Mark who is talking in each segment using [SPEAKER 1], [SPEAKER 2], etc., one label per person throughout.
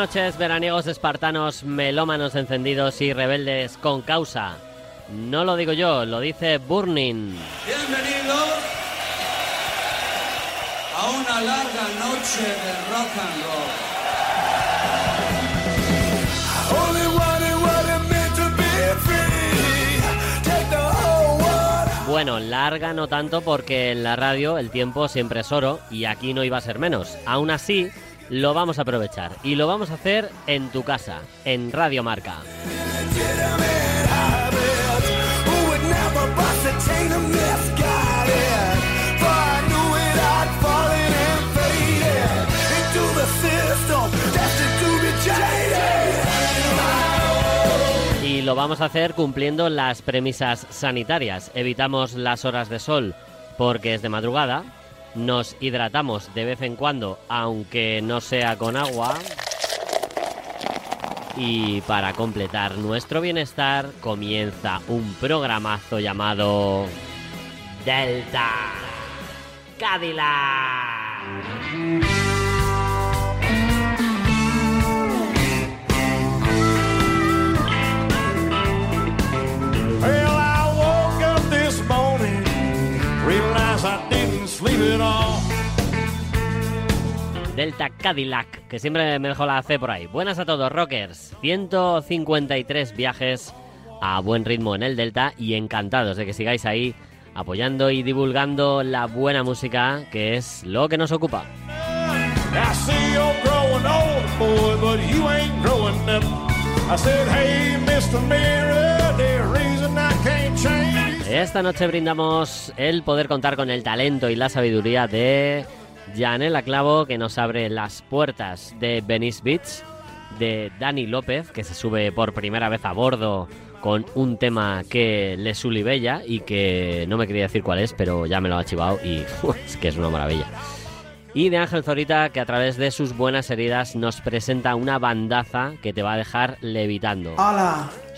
[SPEAKER 1] Noches, veraniegos espartanos, melómanos encendidos y rebeldes con causa. No lo digo yo, lo dice Burning.
[SPEAKER 2] Bienvenidos a una larga noche de rock and roll.
[SPEAKER 1] Bueno, larga no tanto porque en la radio el tiempo siempre es oro y aquí no iba a ser menos. Aún así, lo vamos a aprovechar y lo vamos a hacer en tu casa, en Radio Marca. Y lo vamos a hacer cumpliendo las premisas sanitarias. Evitamos las horas de sol porque es de madrugada. Nos hidratamos de vez en cuando, aunque no sea con agua. Y para completar nuestro bienestar comienza un programazo llamado Delta Cadillac.
[SPEAKER 3] Well, I woke up this morning, realized I.
[SPEAKER 1] Delta Cadillac, que siempre me dejo la C por ahí. Buenas a todos, rockers. 153 viajes a buen ritmo en el Delta y encantados de que sigáis ahí apoyando y divulgando la buena música, que es lo que nos ocupa.
[SPEAKER 3] I said, hey, Mr. Mirror,
[SPEAKER 1] Esta noche brindamos el poder contar con el talento y la sabiduría de Janela Clavo, que nos abre las puertas de Venice Beach, de Dani López, que se sube por primera vez a bordo con un tema que le sulibella y que no me quería decir cuál es, pero ya me lo ha chivado y es que es una maravilla. Y de Ángel Zorita, que a través de sus buenas heridas nos presenta una bandaza que te va a dejar levitando.
[SPEAKER 4] Hola.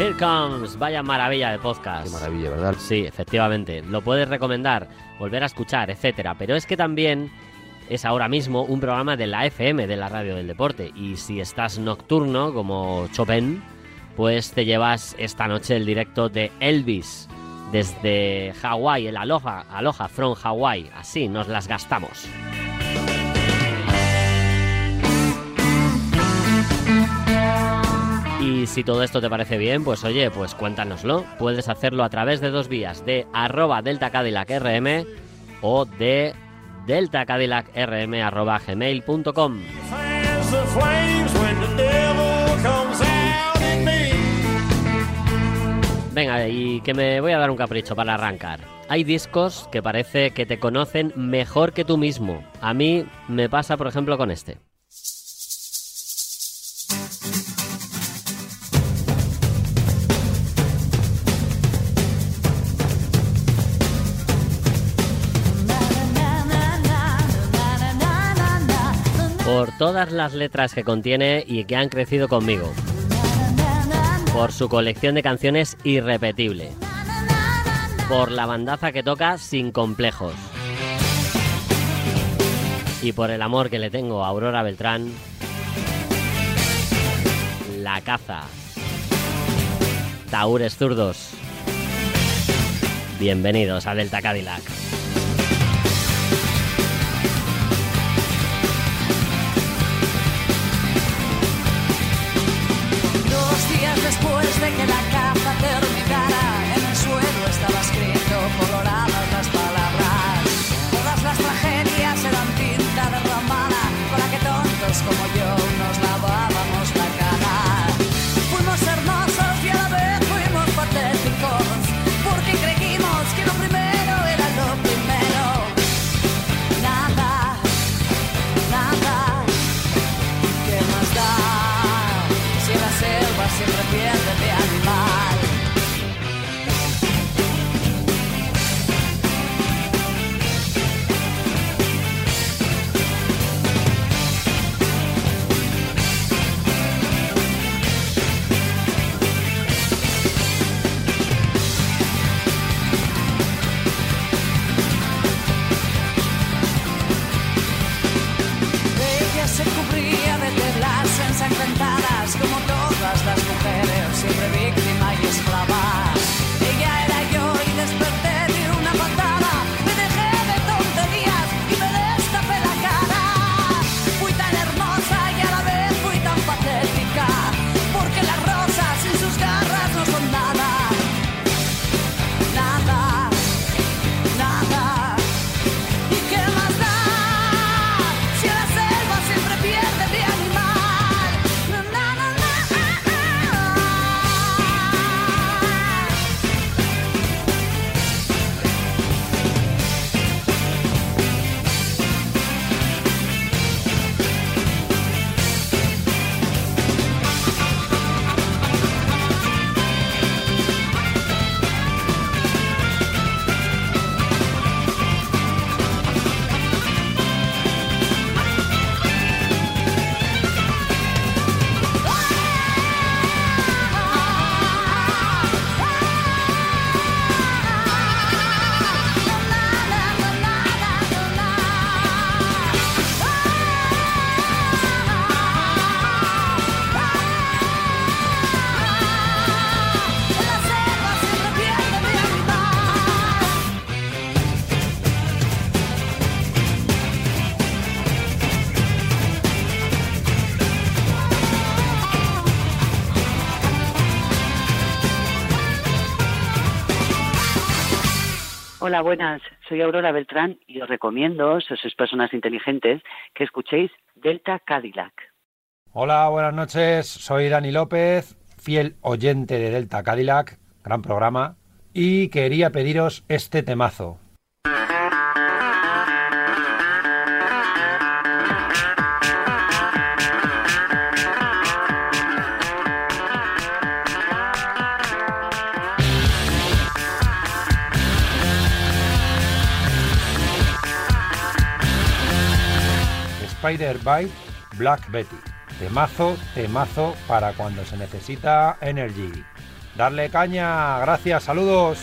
[SPEAKER 3] Here comes,
[SPEAKER 1] vaya maravilla de podcast.
[SPEAKER 5] Qué maravilla, ¿verdad?
[SPEAKER 1] Sí, efectivamente. Lo puedes recomendar, volver a escuchar, etcétera. Pero es que también es ahora mismo un programa de la FM, de la radio del deporte. Y si estás nocturno, como Chopin, pues te llevas esta noche el directo de Elvis desde Hawái, el Aloha, Aloha from Hawái. Así nos las gastamos. Y si todo esto te parece bien, pues oye, pues cuéntanoslo. Puedes hacerlo a través de dos vías, de arroba Delta Cadillac RM o de Delta Cadillac RM gmail.com. Venga, y que me voy a dar un capricho para arrancar. Hay discos que parece que te conocen mejor que tú mismo. A mí me pasa, por ejemplo, con este. Por todas las letras que contiene y que han crecido conmigo. Por su colección de canciones irrepetible.
[SPEAKER 6] por la bandaza que toca sin complejos. Y por el amor que le tengo a Aurora Beltrán, la caza. Taúres zurdos. Bienvenidos a Delta Cadillac.
[SPEAKER 7] Hola, buenas. Soy Aurora Beltrán y os recomiendo, si sois personas inteligentes, que escuchéis Delta Cadillac.
[SPEAKER 8] Hola, buenas noches. Soy Dani López, fiel oyente de Delta Cadillac, gran programa, y quería pediros este temazo. Spider Bite Black Betty. Temazo, temazo para cuando se necesita energy. Darle caña, gracias, saludos.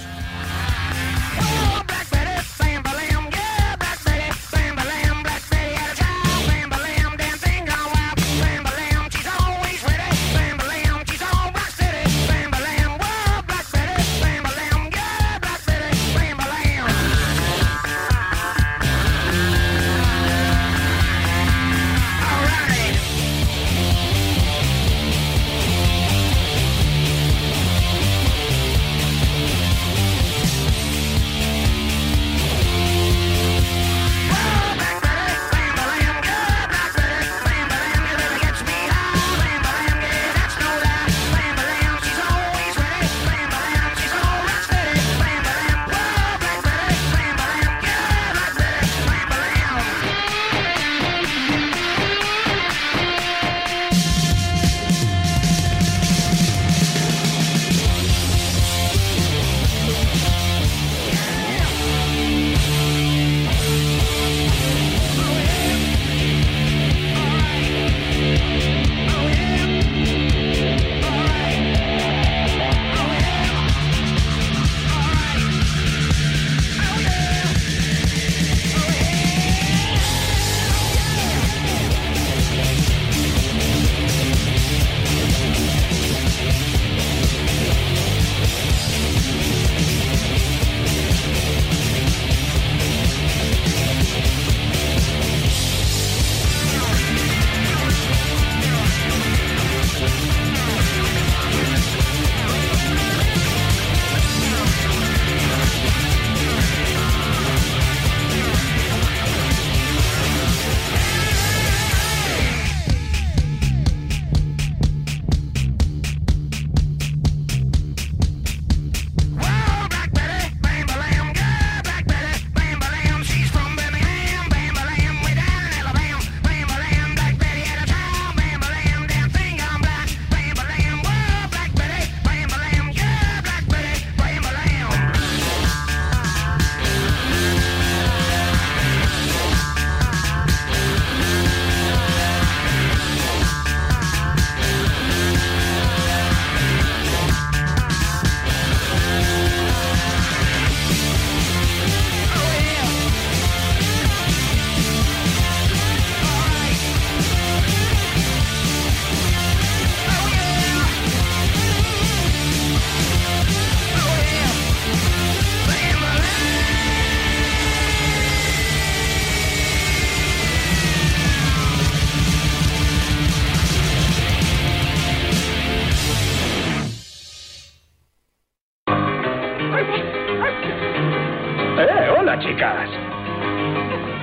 [SPEAKER 9] ¡Eh,
[SPEAKER 10] hola chicas!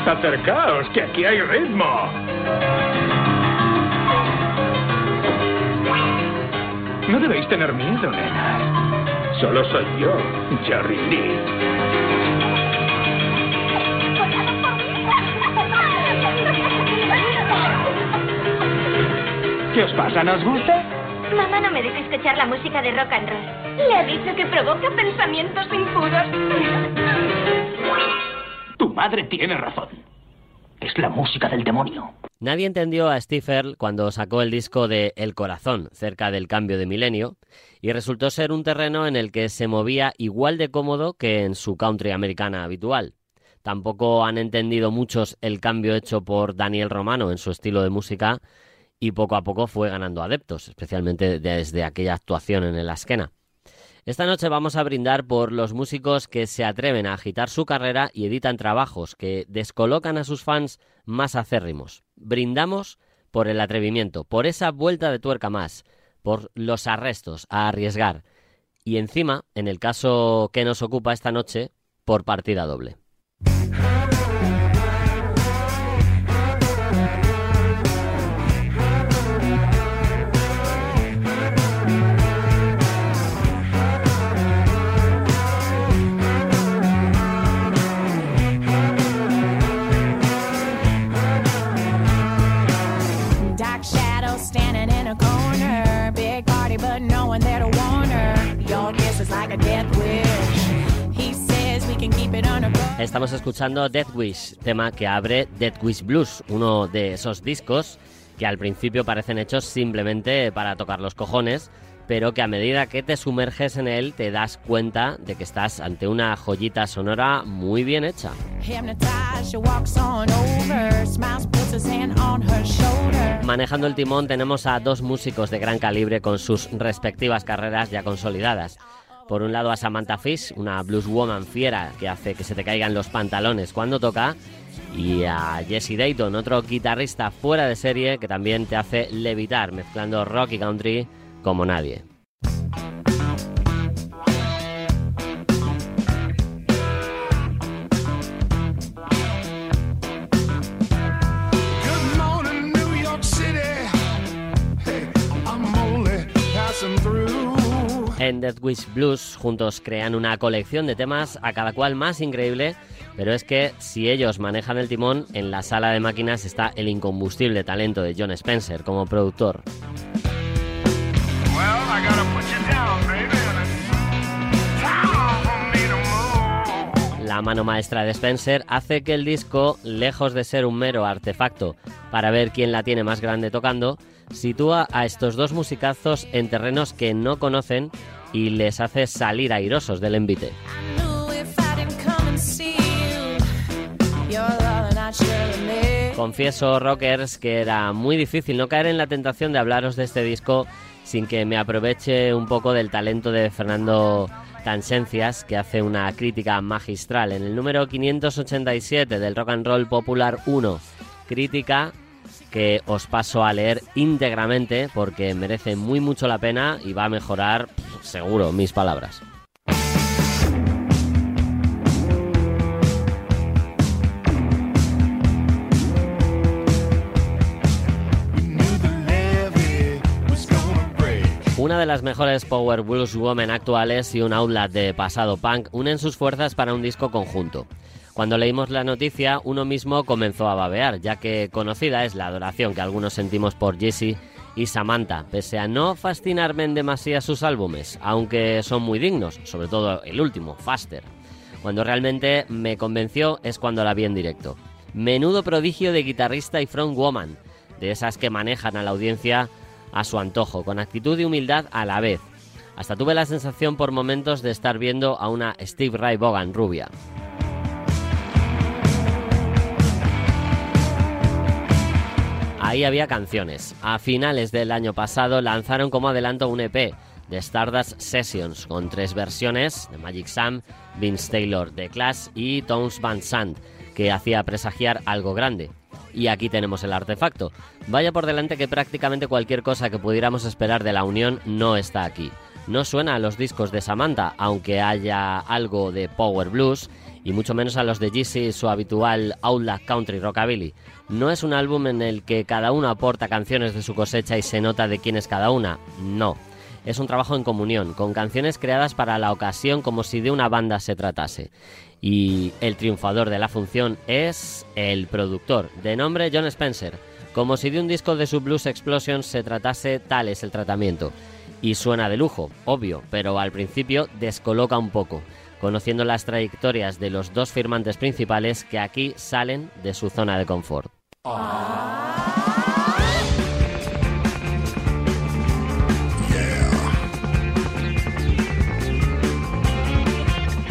[SPEAKER 10] Acercaos, que aquí hay ritmo. No debéis tener miedo, nenas. Solo soy yo, Jerry Lee. ¿Qué os pasa? ¿Nos gusta?
[SPEAKER 11] Mamá no me deja escuchar la música de rock and roll. Le ha dicho que provoca pensamientos impuros.
[SPEAKER 10] Tu madre tiene razón. Es la música del demonio.
[SPEAKER 1] Nadie entendió a Steve Earle cuando sacó el disco de El Corazón, cerca del cambio de milenio, y resultó ser un terreno en el que se movía igual de cómodo que en su country americana habitual. Tampoco han entendido muchos el cambio hecho por Daniel Romano en su estilo de música, y poco a poco fue ganando adeptos, especialmente desde aquella actuación en el Asquena. Esta noche vamos a brindar por los músicos que se atreven a agitar su carrera y editan trabajos que descolocan a sus fans más acérrimos. Brindamos por el atrevimiento, por esa vuelta de tuerca más, por los arrestos a arriesgar y encima, en el caso que nos ocupa esta noche, por partida doble. Estamos escuchando Death Wish, tema que abre Death Wish Blues, uno de esos discos que al principio parecen hechos simplemente para tocar los cojones, pero que a medida que te sumerges en él te das cuenta de que estás ante una joyita sonora muy bien hecha. Manejando el timón tenemos a dos músicos de gran calibre con sus respectivas carreras ya consolidadas. Por un lado a Samantha Fish, una blues woman fiera que hace que se te caigan los pantalones cuando toca, y a Jesse Dayton, otro guitarrista fuera de serie que también te hace levitar mezclando rock y country como nadie. En Death Wish Blues juntos crean una colección de temas a cada cual más increíble, pero es que si ellos manejan el timón, en la sala de máquinas está el incombustible talento de John Spencer como productor. La mano maestra de Spencer hace que el disco, lejos de ser un mero artefacto para ver quién la tiene más grande tocando, sitúa a estos dos musicazos en terrenos que no conocen y les hace salir airosos del envite. Confieso, rockers, que era muy difícil no caer en la tentación de hablaros de este disco sin que me aproveche un poco del talento de Fernando Tansencias, que hace una crítica magistral en el número 587 del Rock and Roll Popular 1. Crítica que os paso a leer íntegramente porque merece muy mucho la pena y va a mejorar, seguro, mis palabras. Una de las mejores power blues women actuales y un outlet de pasado punk unen sus fuerzas para un disco conjunto. Cuando leímos la noticia, uno mismo comenzó a babear, ya que conocida es la adoración que algunos sentimos por Jessie y Samantha, pese a no fascinarme en demasía sus álbumes, aunque son muy dignos, sobre todo el último, Faster. Cuando realmente me convenció es cuando la vi en directo. Menudo prodigio de guitarrista y frontwoman, de esas que manejan a la audiencia a su antojo, con actitud y humildad a la vez. Hasta tuve la sensación por momentos de estar viendo a una Steve Ray Vaughan rubia. Ahí había canciones. A finales del año pasado lanzaron como adelanto un EP de Stardust Sessions con tres versiones de Magic Sam, Vince Taylor de Clash y Tones Van Sant, que hacía presagiar algo grande. Y aquí tenemos el artefacto. Vaya por delante que prácticamente cualquier cosa que pudiéramos esperar de la unión no está aquí. No suena a los discos de Samantha, aunque haya algo de power blues, y mucho menos a los de Jeezy su habitual Outlaw Country Rockabilly. No es un álbum en el que cada uno aporta canciones de su cosecha y se nota de quién es cada una, no. Es un trabajo en comunión, con canciones creadas para la ocasión como si de una banda se tratase. Y el triunfador de la función es el productor, de nombre John Spencer. Como si de un disco de su Blues Explosion se tratase, tal es el tratamiento. Y suena de lujo, obvio, pero al principio descoloca un poco, conociendo las trayectorias de los dos firmantes principales que aquí salen de su zona de confort.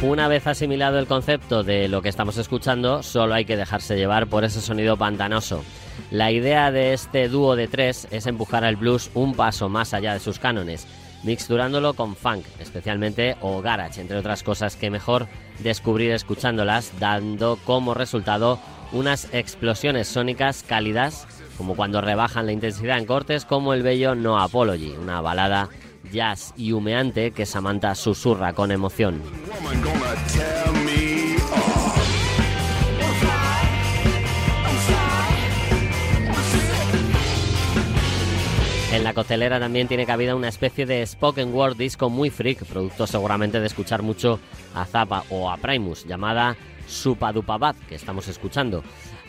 [SPEAKER 1] Una vez asimilado el concepto de lo que estamos escuchando, solo hay que dejarse llevar por ese sonido pantanoso. La idea de este dúo de tres es empujar al blues un paso más allá de sus cánones, mixturándolo con funk, especialmente o garage, entre otras cosas que mejor descubrir escuchándolas, dando como resultado unas explosiones sónicas cálidas, como cuando rebajan la intensidad en cortes, como el bello No Apology, una balada jazz y humeante que Samantha susurra con emoción. En la costelera también tiene cabida una especie de spoken word disco muy freak, producto seguramente de escuchar mucho a Zappa o a Primus, llamada Supadupabad, que estamos escuchando.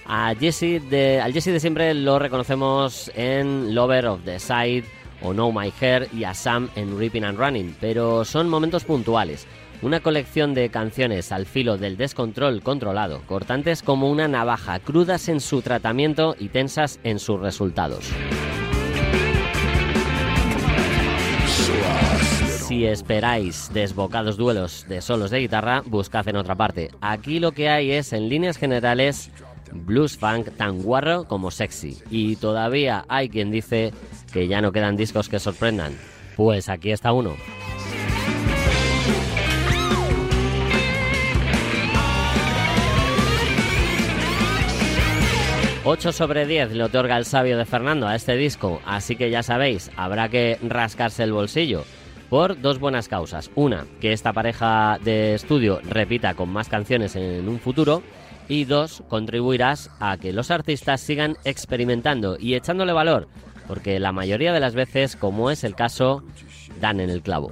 [SPEAKER 1] A Jesse de, al Jesse de siempre lo reconocemos en Lover of the Side o Know My Hair y a Sam en Ripping and Running, pero son momentos puntuales. Una colección de canciones al filo del descontrol controlado, cortantes como una navaja, crudas en su tratamiento y tensas en sus resultados. Si esperáis desbocados duelos de solos de guitarra, buscad en otra parte. Aquí lo que hay es, en líneas generales, blues funk tan guarro como sexy. Y todavía hay quien dice que ya no quedan discos que sorprendan. Pues aquí está uno. ...8 sobre 10 le otorga el sabio de Fernando a este disco, así que ya sabéis, habrá que rascarse el bolsillo por dos buenas causas. Una, que esta pareja de estudio repita con más canciones en un futuro. Y dos, contribuirás a que los artistas sigan experimentando y echándole valor, porque la mayoría de las veces, como es el caso, dan en el clavo.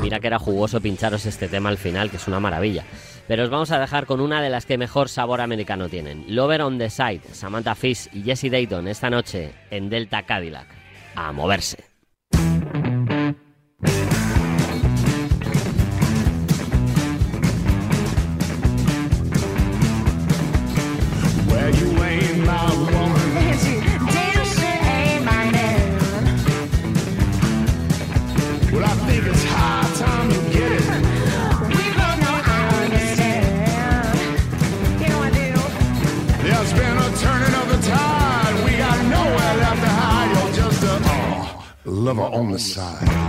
[SPEAKER 1] Mira que era jugoso pincharos este tema al final, que es una maravilla. Pero os vamos a dejar con una de las que mejor sabor americano tienen. Lover on the Side, Samantha Fish y Jesse Dayton esta noche en Delta Cadillac. A moverse.
[SPEAKER 4] On the side.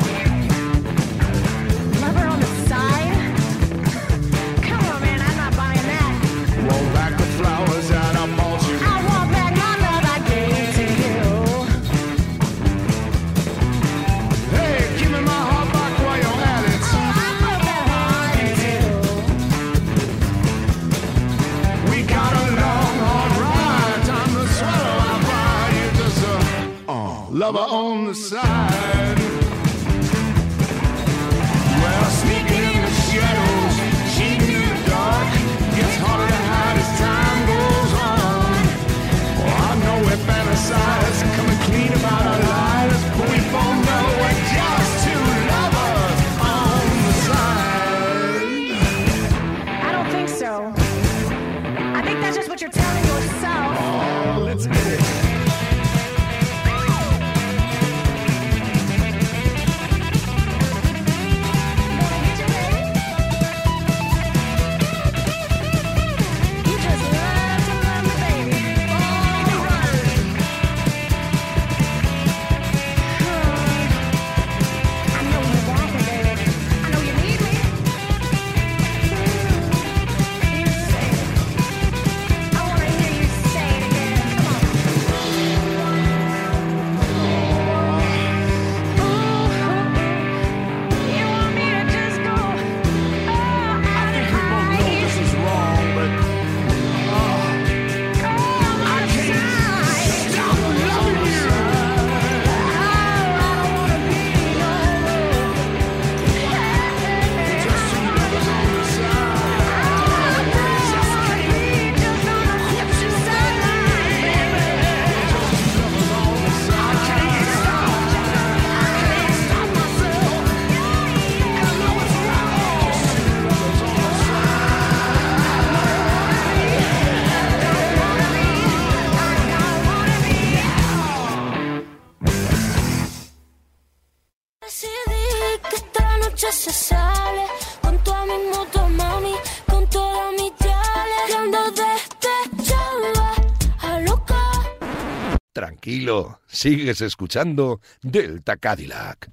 [SPEAKER 5] Tranquilo, sigues escuchando Delta Cadillac.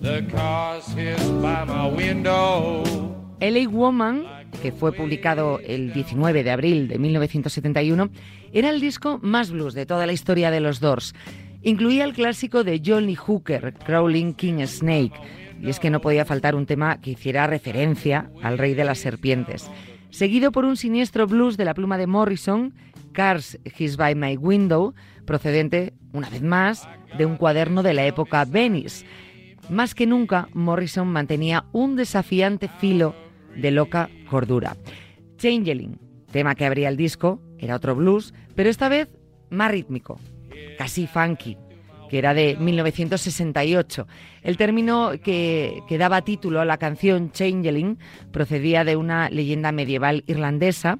[SPEAKER 3] The cars hiss by my window.
[SPEAKER 12] LA Woman, que fue publicado el 19 de abril de 1971, era el disco más blues de toda la historia de los Doors. Incluía el clásico de Johnny Hooker, Crawling King Snake, y es que no podía faltar un tema que hiciera referencia al rey de las serpientes. Seguido por un siniestro blues de la pluma de Morrison, Cars His By My Window, procedente, una vez más, de un cuaderno de la época Venice. Más que nunca, Morrison mantenía un desafiante filo de loca cordura. Changeling, tema que abría el disco, era otro blues, pero esta vez más rítmico, casi funky, que era de 1968. El término que, daba título a la canción Changeling procedía de una leyenda medieval irlandesa,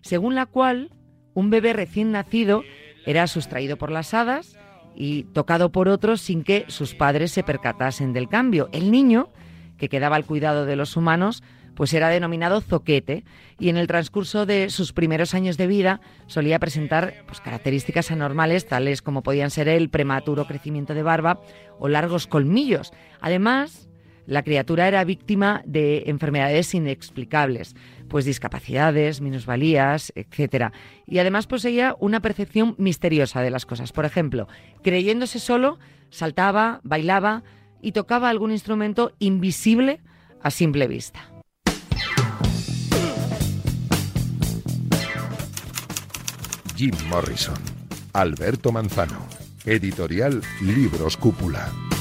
[SPEAKER 12] según la cual un bebé recién nacido era sustraído por las hadas y tocado por otros sin que sus padres se percatasen del cambio. El niño, que quedaba al cuidado de los humanos, pues era denominado zoquete y en el transcurso de sus primeros años de vida solía presentar pues, características anormales tales como podían ser el prematuro crecimiento de barba o largos colmillos. Además, la criatura era víctima de enfermedades inexplicables, pues discapacidades, minusvalías, etc. Y además poseía una percepción misteriosa de las cosas. Por ejemplo, creyéndose solo, saltaba, bailaba y tocaba algún instrumento invisible a simple vista.
[SPEAKER 5] Jim Morrison, Alberto Manzano, editorial Libros Cúpula.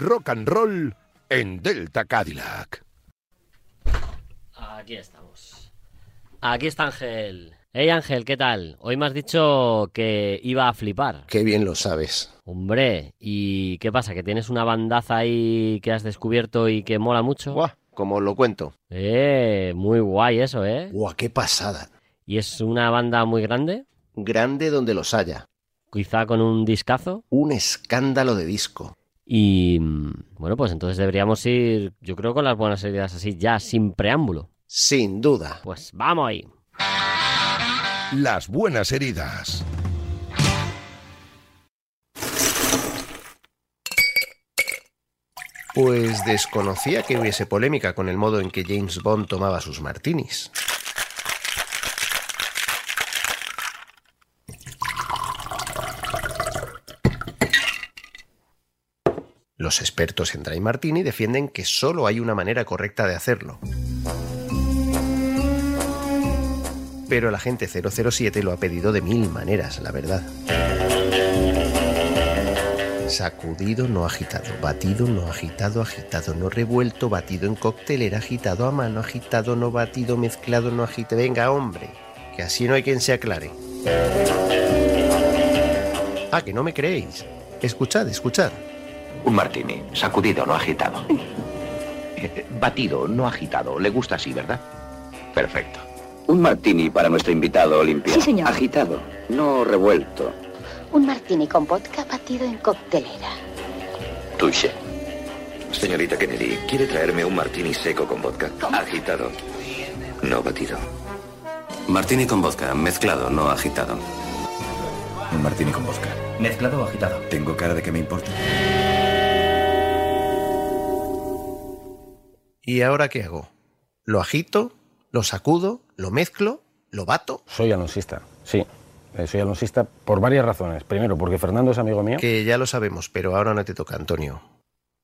[SPEAKER 5] Rock and roll en Delta Cadillac.
[SPEAKER 1] Aquí estamos. Aquí está Ángel. Hey Ángel, ¿qué tal? Hoy me has dicho que iba a flipar.
[SPEAKER 13] Qué bien lo sabes.
[SPEAKER 1] Hombre, ¿y qué pasa? ¿Que tienes una bandaza ahí que has descubierto y que mola mucho?
[SPEAKER 13] Buah, como lo cuento.
[SPEAKER 1] Eh, muy guay eso, ¿eh?
[SPEAKER 13] Buah, qué pasada.
[SPEAKER 1] ¿Y es una banda muy grande?
[SPEAKER 13] Grande donde los haya.
[SPEAKER 1] Quizá con un discazo.
[SPEAKER 13] Un escándalo de disco.
[SPEAKER 1] Y mm, bueno, pues entonces deberíamos ir, yo creo, con las buenas heridas así, ya, sin preámbulo.
[SPEAKER 13] Sin duda.
[SPEAKER 1] Pues vamos ahí.
[SPEAKER 5] Las buenas heridas.
[SPEAKER 13] Pues desconocía que hubiese polémica con el modo en que James Bond tomaba sus martinis. Los expertos en Dry Martini defienden que solo hay una manera correcta de hacerlo. Pero el agente 007 lo ha pedido de mil maneras, la verdad. Sacudido, no agitado. Batido, no agitado. Agitado, no revuelto. Batido en coctelera. Agitado a mano. Agitado, no batido. Mezclado, no agite. Venga, hombre. Que así no hay quien se aclare. Ah, que no me creéis. Escuchad, escuchad.
[SPEAKER 14] Un martini, sacudido, no agitado. Eh, Batido, no agitado. Le gusta así, ¿verdad? Perfecto. Un martini para nuestro invitado Olimpia.
[SPEAKER 15] Sí, señor.
[SPEAKER 14] Agitado, no revuelto.
[SPEAKER 15] Un martini con vodka batido en coctelera.
[SPEAKER 14] Touché. Señorita Kennedy, ¿quiere traerme un martini seco con vodka? Agitado, no batido.
[SPEAKER 16] Martini con vodka, mezclado, no agitado.
[SPEAKER 17] Un martini con vodka.
[SPEAKER 16] ¿Mezclado o agitado?
[SPEAKER 17] Tengo cara de que me importa.
[SPEAKER 13] ¿Y ahora qué hago? ¿Lo agito? ¿Lo sacudo? ¿Lo mezclo? ¿Lo bato?
[SPEAKER 18] Soy alonsista, sí. Eh, Soy alonsista por varias razones. Primero, porque Fernando es amigo mío.
[SPEAKER 13] Que ya lo sabemos, pero ahora no te toca, Antonio.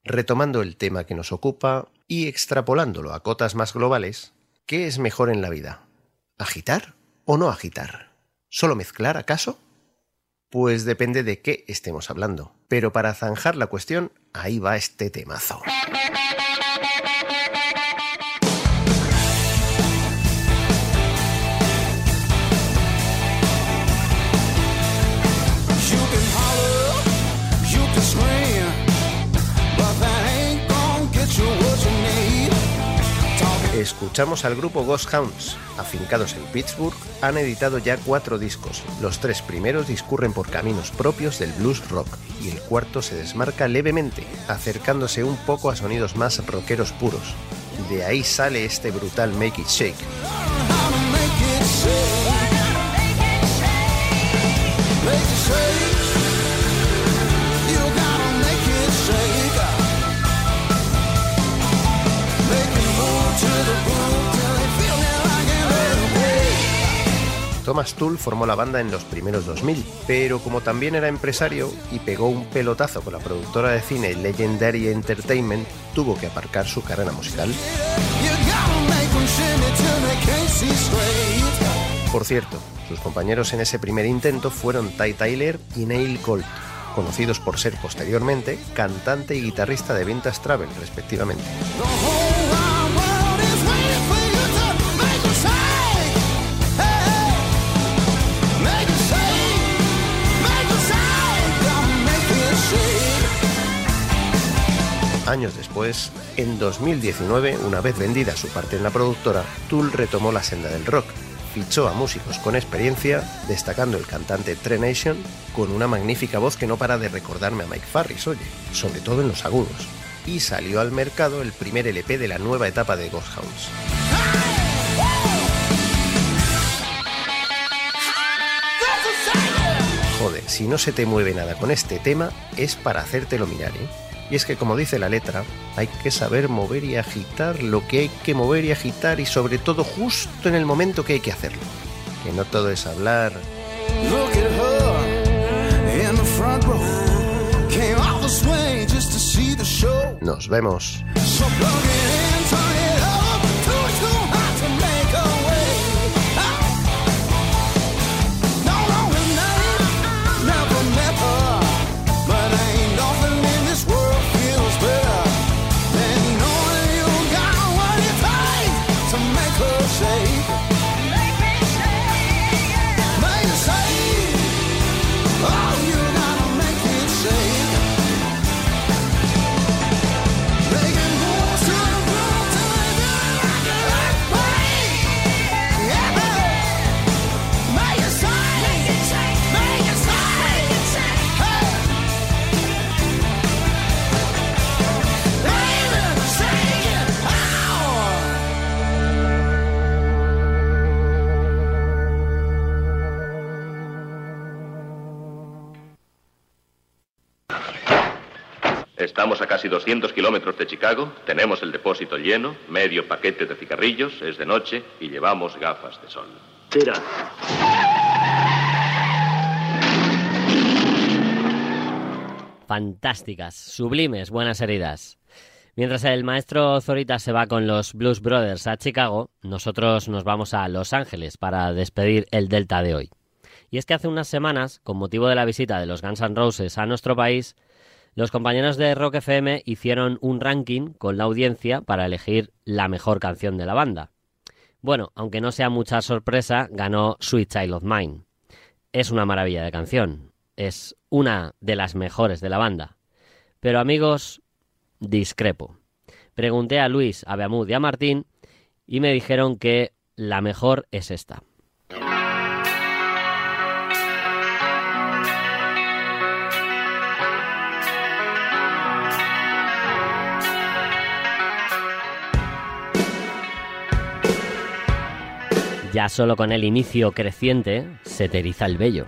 [SPEAKER 13] Retomando el tema que nos ocupa y extrapolándolo a cotas más globales, ¿qué es mejor en la vida? ¿Agitar o no agitar? ¿Solo mezclar acaso? Pues depende de qué estemos hablando. Pero para zanjar la cuestión, ahí va este temazo. Escuchamos al grupo Ghost Hounds. Afincados en Pittsburgh, han editado ya cuatro discos. Los tres primeros discurren por caminos propios del blues rock y el cuarto se desmarca levemente, acercándose un poco a sonidos más rockeros puros. De ahí sale este brutal Make It Shake. Thomas Tull formó la banda en los primeros 2000, pero como también era empresario y pegó un pelotazo con la productora de cine Legendary Entertainment, tuvo que aparcar su carrera musical. Por cierto, sus compañeros en ese primer intento fueron Ty Tyler y Neil Colt, conocidos por ser posteriormente cantante y guitarrista de Vintage Travel, respectivamente. Años después, en 2019, una vez vendida su parte en la productora, Tool retomó la senda del rock. Fichó a músicos con experiencia, destacando el cantante Trey Nation, con una magnífica voz que no para de recordarme a Mike Farris, oye, sobre todo en los agudos. Y salió al mercado el primer LP de la nueva etapa de Ghost Hounds. Joder, si no se te mueve nada con este tema, es para hacértelo mirar, ¿eh? Y es que, como dice la letra, hay que saber mover y agitar lo que hay que mover y agitar y sobre todo justo en el momento que hay que hacerlo. Que no todo es hablar.
[SPEAKER 4] Look at
[SPEAKER 19] Estamos a casi 200 kilómetros de Chicago, tenemos el depósito lleno, medio paquete de cigarrillos, es de noche y llevamos gafas de sol.
[SPEAKER 20] Tira.
[SPEAKER 1] Fantásticas, sublimes, buenas heridas. Mientras el maestro Zorita se va con los Blues Brothers a Chicago, nosotros nos vamos a Los Ángeles para despedir el Delta de hoy. Y es que hace unas semanas, con motivo de la visita de los Guns N' Roses a nuestro país, los compañeros de Rock FM hicieron un ranking con la audiencia para elegir la mejor canción de la banda. Bueno, aunque no sea mucha sorpresa, ganó Sweet Child of Mine. Es una maravilla de canción, es una de las mejores de la banda. Pero amigos, discrepo. Pregunté a Luis, a Beamud y a Martín y me dijeron que la mejor es esta. Ya solo con el inicio creciente se te eriza el vello.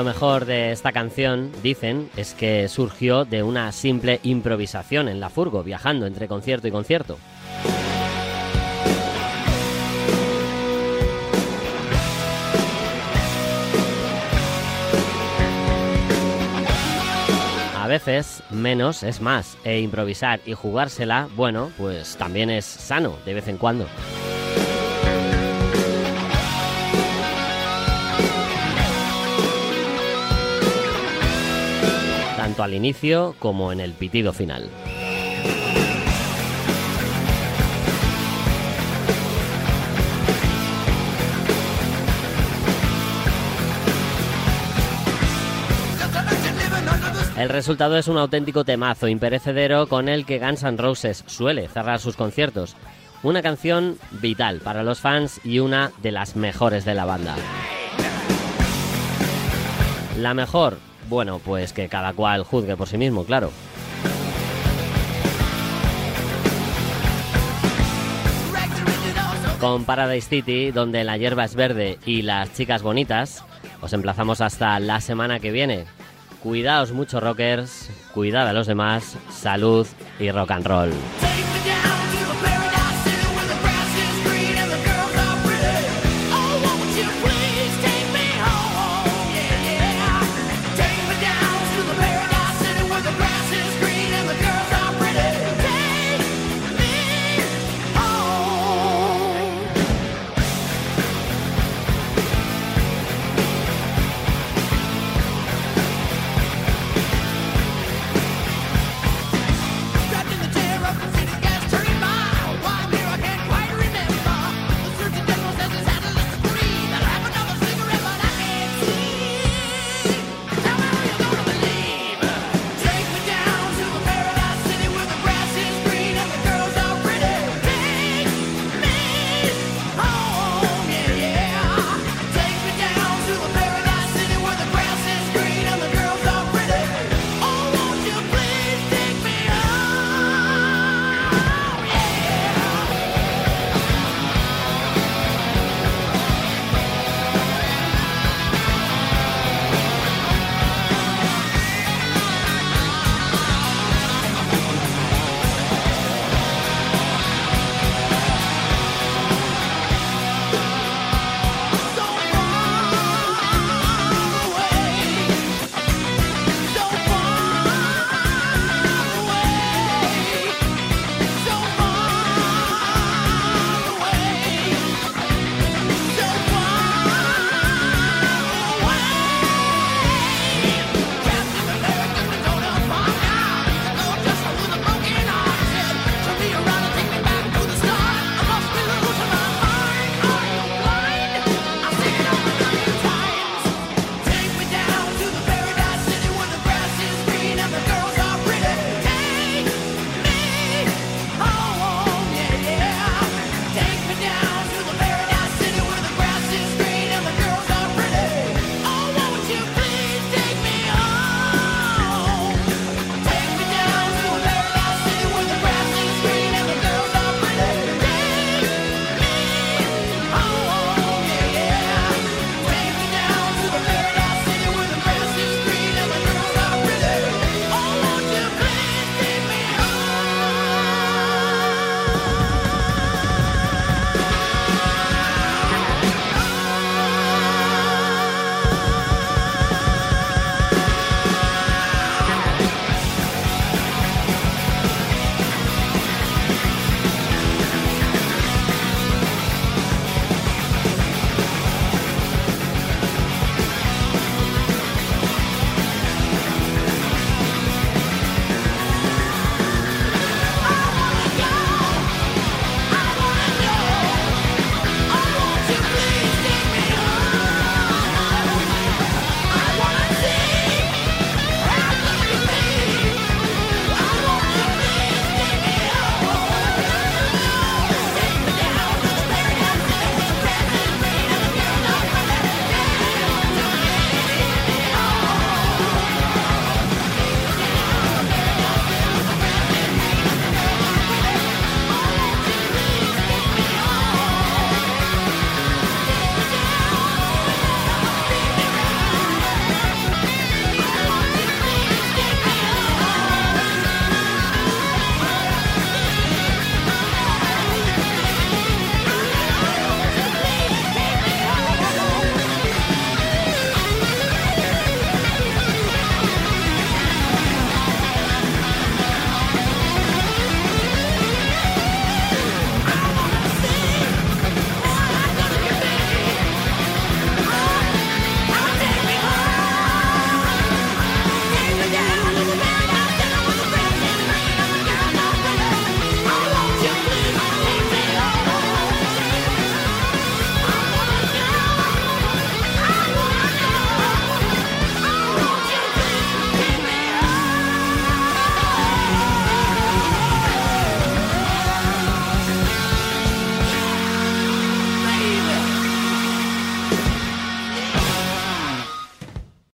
[SPEAKER 1] Lo mejor de esta canción, dicen, es que surgió de una simple improvisación en la furgo, viajando entre concierto y concierto. A veces menos es más, e improvisar y jugársela, bueno, pues también es sano de vez en cuando. Al inicio como en el pitido final. El resultado es un auténtico temazo imperecedero con el que Guns N' Roses suele cerrar sus conciertos. Una canción vital para los fans y una de las mejores de la banda. La mejor, bueno, pues que cada cual juzgue por sí mismo, claro. Con Paradise City, donde la hierba es verde y las chicas bonitas, os emplazamos hasta la semana que viene. Cuidaos mucho rockers, cuidad a los demás, salud y rock and roll.